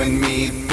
And me,